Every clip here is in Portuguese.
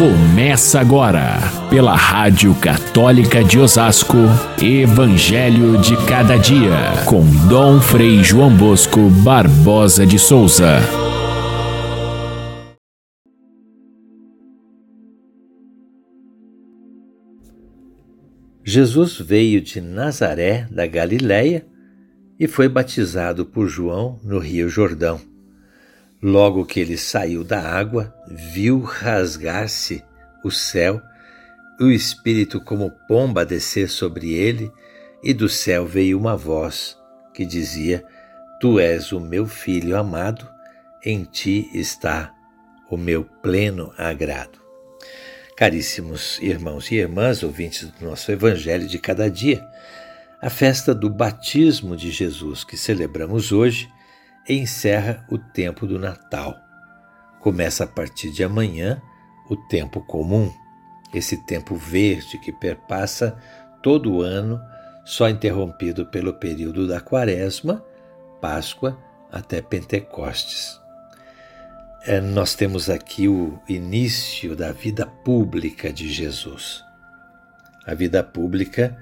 Começa agora, pela Rádio Católica de Osasco, Evangelho de Cada Dia, com Dom Frei João Bosco Barbosa de Souza. Jesus veio de Nazaré, da Galiléia, e foi batizado por João no Rio Jordão. Logo que ele saiu da água, viu rasgar-se o céu, o Espírito como pomba descer sobre ele, e do céu veio uma voz que dizia: Tu és o meu filho amado, em ti está o meu pleno agrado. Caríssimos irmãos e irmãs, ouvintes do nosso Evangelho de cada dia, a festa do batismo de Jesus que celebramos hoje encerra o tempo do Natal. Começa a partir de amanhã o tempo comum, esse tempo verde que perpassa todo o ano, só interrompido pelo período da Quaresma, Páscoa até Pentecostes. É, nós temos aqui o início da vida pública de Jesus. A vida pública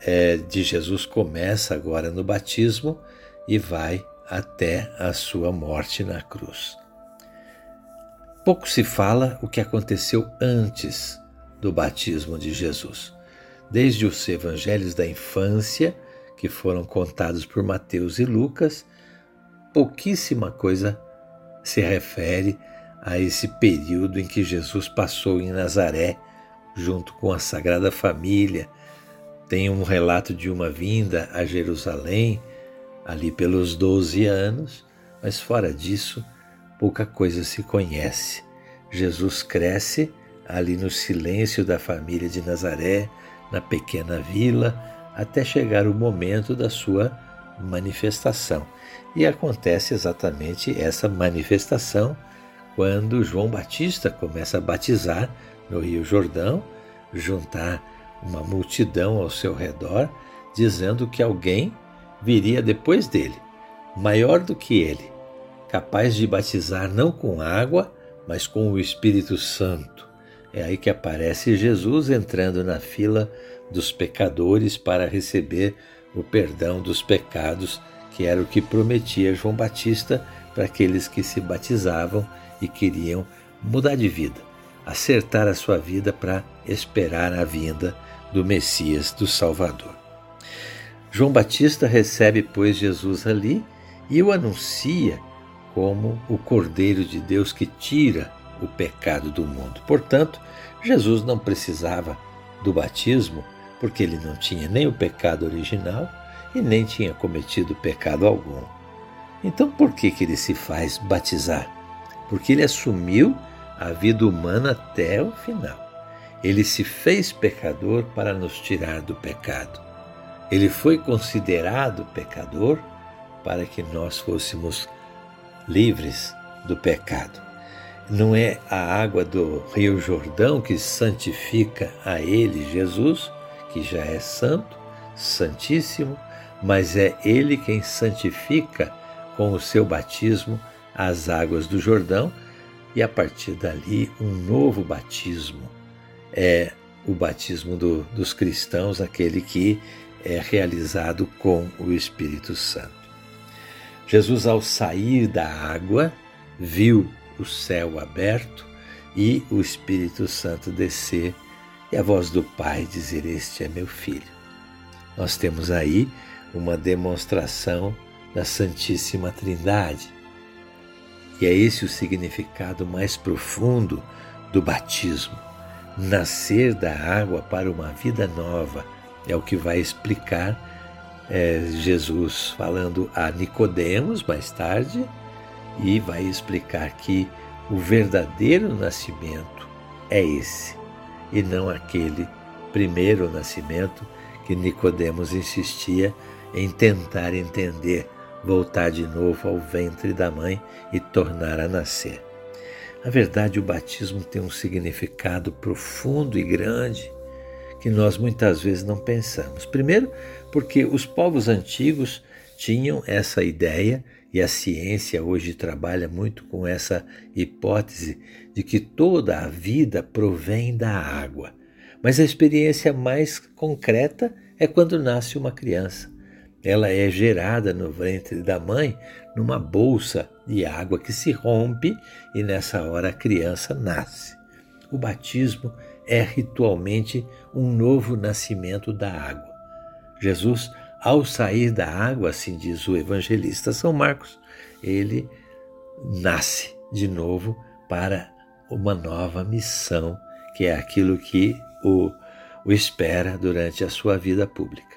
é, de Jesus começa agora no batismo e vai até a sua morte na cruz. Pouco se fala o que aconteceu antes do batismo de Jesus. Desde os evangelhos da infância, que foram contados por Mateus e Lucas, pouquíssima coisa se refere a esse período em que Jesus passou em Nazaré, junto com a Sagrada Família. Tem um relato de uma vinda a Jerusalém, ali pelos 12 anos, mas fora disso, pouca coisa se conhece. Jesus cresce ali no silêncio da família de Nazaré, na pequena vila, até chegar o momento da sua manifestação. E acontece exatamente essa manifestação quando João Batista começa a batizar no Rio Jordão, juntar uma multidão ao seu redor, dizendo que alguém viria depois dele, maior do que ele, capaz de batizar não com água, mas com o Espírito Santo. É aí que aparece Jesus entrando na fila dos pecadores para receber o perdão dos pecados, que era o que prometia João Batista para aqueles que se batizavam e queriam mudar de vida, acertar a sua vida para esperar a vinda do Messias, do Salvador. João Batista recebe, pois, Jesus ali e o anuncia como o Cordeiro de Deus que tira o pecado do mundo. Portanto, Jesus não precisava do batismo, porque ele não tinha nem o pecado original e nem tinha cometido pecado algum. Então, por que, que ele se faz batizar? Porque ele assumiu a vida humana até o final. Ele se fez pecador para nos tirar do pecado. Ele foi considerado pecador para que nós fôssemos livres do pecado. Não é a água do Rio Jordão que santifica a ele, Jesus, que já é santo, santíssimo, mas é ele quem santifica com o seu batismo as águas do Jordão e a partir dali um novo batismo. É o batismo do, dos cristãos, aquele que é realizado com o Espírito Santo. Jesus, ao sair da água, viu o céu aberto e o Espírito Santo descer e a voz do Pai dizer: Este é meu filho. Nós temos aí uma demonstração da Santíssima Trindade. E é esse o significado mais profundo do batismo. Nascer da água para uma vida nova é o que vai explicar é, Jesus falando a Nicodemos mais tarde e vai explicar que o verdadeiro nascimento é esse e não aquele primeiro nascimento que Nicodemos insistia em tentar entender, voltar de novo ao ventre da mãe e tornar a nascer. Na verdade, o batismo tem um significado profundo e grande que nós muitas vezes não pensamos. Primeiro, porque os povos antigos tinham essa ideia E a ciência hoje trabalha muito com essa hipótese de que toda a vida provém da água. Mas a experiência mais concreta é quando nasce uma criança. Ela é gerada no ventre da mãe numa bolsa de água que se rompe e nessa hora a criança nasce. O batismo é ritualmente um novo nascimento da água. Jesus, ao sair da água, assim diz o evangelista São Marcos, ele nasce de novo para uma nova missão, que é aquilo que o, o espera durante a sua vida pública.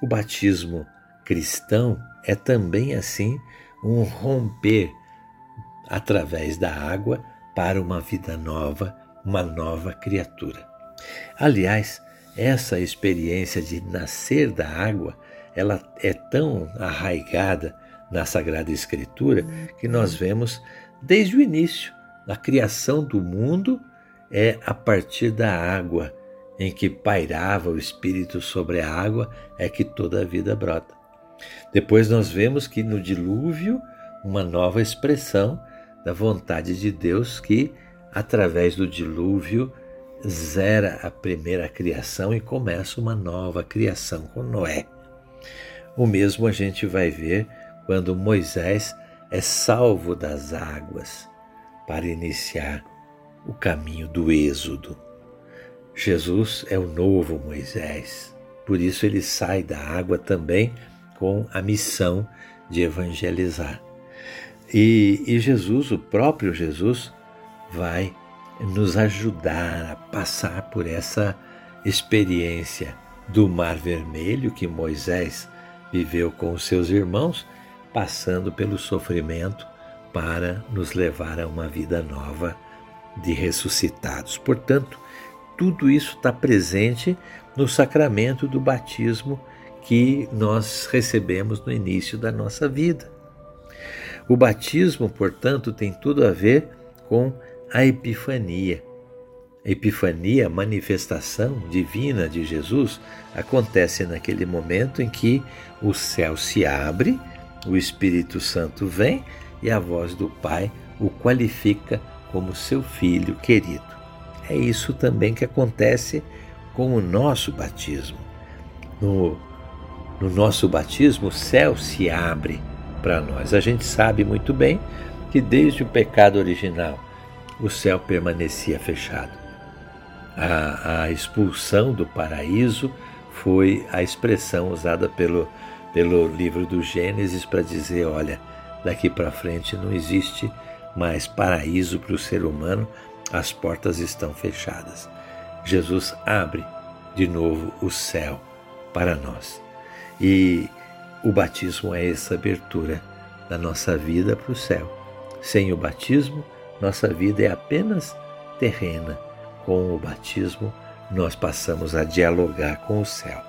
O batismo cristão é também assim um romper através da água para uma vida nova, uma nova criatura. Aliás, essa experiência de nascer da água, ela é tão arraigada na Sagrada Escritura que nós vemos desde o início, a criação do mundo é a partir da água, em que pairava o Espírito sobre a água, é que toda a vida brota. Depois nós vemos que no dilúvio, uma nova expressão da vontade de Deus que, através do dilúvio, zera a primeira criação e começa uma nova criação com Noé. O mesmo a gente vai ver quando Moisés é salvo das águas para iniciar o caminho do Êxodo. Jesus é o novo Moisés, por isso ele sai da água também com a missão de evangelizar. E, e Jesus, o próprio Jesus, vai nos ajudar a passar por essa experiência do Mar Vermelho que Moisés viveu com os seus irmãos, passando pelo sofrimento para nos levar a uma vida nova de ressuscitados. Portanto, tudo isso está presente no sacramento do batismo que nós recebemos no início da nossa vida. O batismo, portanto, tem tudo a ver com a Epifania. A Epifania, manifestação divina de Jesus, acontece naquele momento em que o céu se abre, o Espírito Santo vem e a voz do Pai o qualifica como seu filho querido. É isso também que acontece com o nosso batismo. No, no nosso batismo, o céu se abre para nós. A gente sabe muito bem que desde o pecado original o céu permanecia fechado. A, a expulsão do paraíso foi a expressão usada pelo, pelo livro do Gênesis para dizer: olha, daqui para frente não existe mais paraíso para o ser humano, as portas estão fechadas. Jesus abre de novo o céu para nós. E o batismo é essa abertura da nossa vida para o céu. Sem o batismo, nossa vida é apenas terrena. Com o batismo, nós passamos a dialogar com o céu.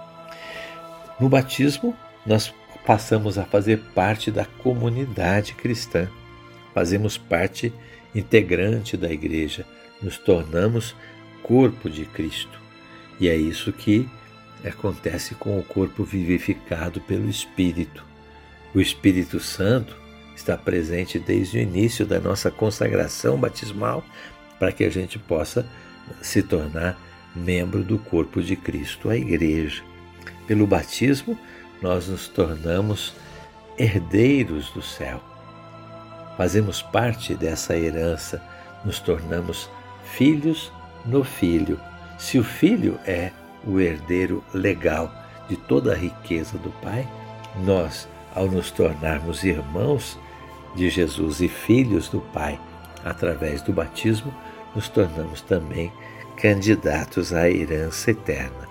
No batismo, nós passamos a fazer parte da comunidade cristã. Fazemos parte integrante da igreja, nos tornamos corpo de Cristo. E é isso que acontece com o corpo vivificado pelo Espírito. O Espírito Santo está presente desde o início da nossa consagração batismal para que a gente possa se tornar membro do corpo de Cristo, a Igreja. Pelo batismo, nós nos tornamos herdeiros do céu. Fazemos parte dessa herança, nos tornamos filhos no Filho. Se o Filho é o herdeiro legal de toda a riqueza do Pai, nós, ao nos tornarmos irmãos de Jesus e filhos do Pai, através do batismo, nos tornamos também candidatos à herança eterna.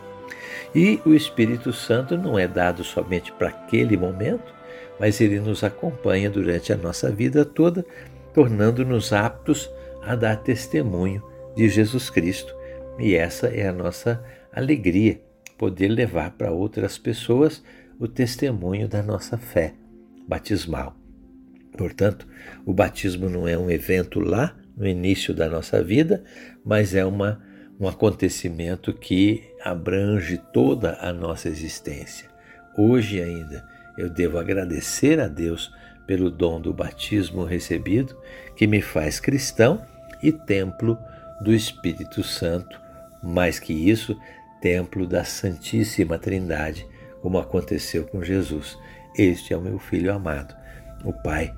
E o Espírito Santo não é dado somente para aquele momento, mas ele nos acompanha durante a nossa vida toda, tornando-nos aptos a dar testemunho de Jesus Cristo. E essa é a nossa alegria, poder levar para outras pessoas o testemunho da nossa fé batismal. Portanto, o batismo não é um evento lá no início da nossa vida, mas é uma, um acontecimento que abrange toda a nossa existência. Hoje ainda eu devo agradecer a Deus pelo dom do batismo recebido, que me faz cristão e templo do Espírito Santo, mais que isso, templo da Santíssima Trindade, como aconteceu com Jesus. Este é o meu filho amado. O Pai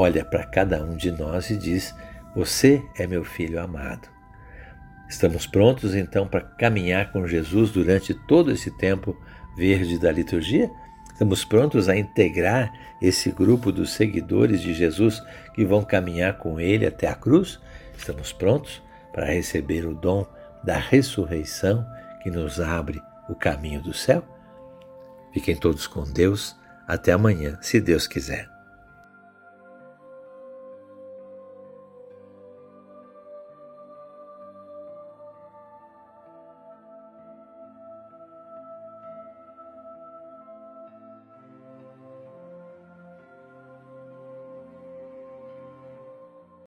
olha para cada um de nós e diz: Você é meu filho amado. Estamos prontos então para caminhar com Jesus durante todo esse tempo verde da liturgia? Estamos prontos a integrar esse grupo dos seguidores de Jesus que vão caminhar com ele até a cruz? Estamos prontos para receber o dom da ressurreição que nos abre o caminho do céu? Fiquem todos com Deus. Até amanhã, se Deus quiser.